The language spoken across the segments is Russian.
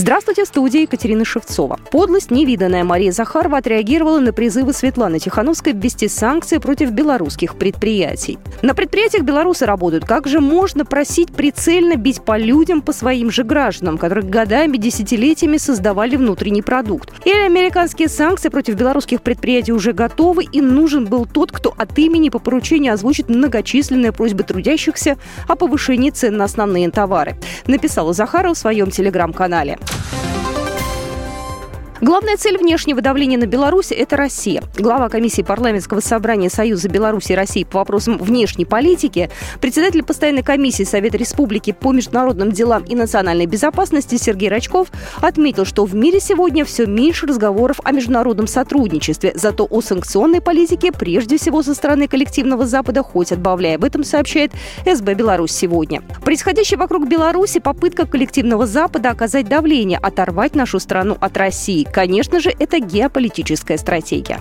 Здравствуйте, в студии Екатерина Шевцова. Подлость невиданная Мария Захарова отреагировала на призывы Светланы Тихановской ввести санкции против белорусских предприятий. На предприятиях белорусы работают. Как же можно просить прицельно бить по людям, по своим же гражданам, которые годами, десятилетиями создавали внутренний продукт? Или американские санкции против белорусских предприятий уже готовы, и нужен был тот, кто от имени по поручению озвучит многочисленные просьбы трудящихся о повышении цен на основные товары, написала Захарова в своем телеграм-канале. Yeah. Главная цель внешнего давления на Беларусь – это Россия. Глава комиссии парламентского собрания Союза Беларуси и России по вопросам внешней политики, председатель постоянной комиссии Совета Республики по международным делам и национальной безопасности Сергей Рачков отметил, что в мире сегодня все меньше разговоров о международном сотрудничестве, зато о санкционной политике прежде всего со стороны коллективного Запада хоть отбавляя. Об этом сообщает СБ «Беларусь сегодня». Происходящее вокруг Беларуси – попытка коллективного Запада оказать давление, оторвать нашу страну от России. Конечно же, это геополитическая стратегия.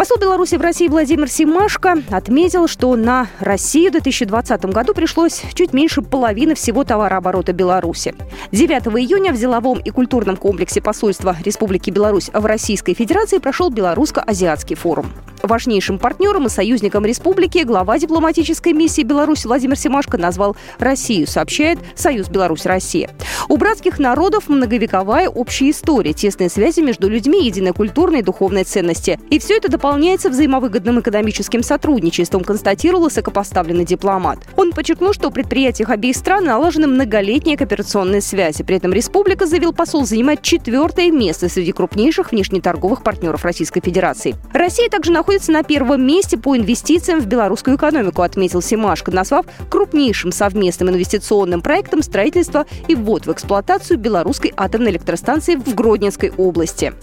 Посол Беларуси в России Владимир Симашко отметил, что на Россию в 2020 году пришлось чуть меньше половины всего товарооборота Беларуси. 9 июня в деловом и культурном комплексе посольства Республики Беларусь в Российской Федерации прошел Белорусско-Азиатский форум. Важнейшим партнером и союзником республики глава дипломатической миссии Беларуси Владимир Семашко назвал Россию, сообщает Союз Беларусь-Россия. У братских народов многовековая общая история, тесные связи между людьми, единая культурная и духовная ценности. И все это дополняется взаимовыгодным экономическим сотрудничеством, констатировал высокопоставленный дипломат. Он подчеркнул, что у предприятиях обеих стран налажены многолетние кооперационные связи. При этом республика, заявил посол, занимает четвертое место среди крупнейших внешнеторговых партнеров Российской Федерации. Россия также находится находится на первом месте по инвестициям в белорусскую экономику, отметил Симашко, назвав крупнейшим совместным инвестиционным проектом строительства и ввод в эксплуатацию белорусской атомной электростанции в Гродненской области.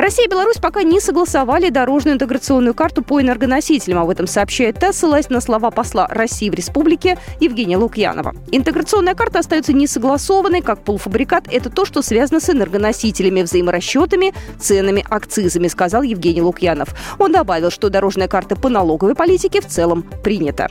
Россия и Беларусь пока не согласовали дорожную интеграционную карту по энергоносителям. Об этом сообщает ТАСС, ссылаясь на слова посла России в республике Евгения Лукьянова. Интеграционная карта остается несогласованной, как полуфабрикат. Это то, что связано с энергоносителями, взаиморасчетами, ценами, акцизами, сказал Евгений Лукьянов. Он добавил, что дорожная карта по налоговой политике в целом принята.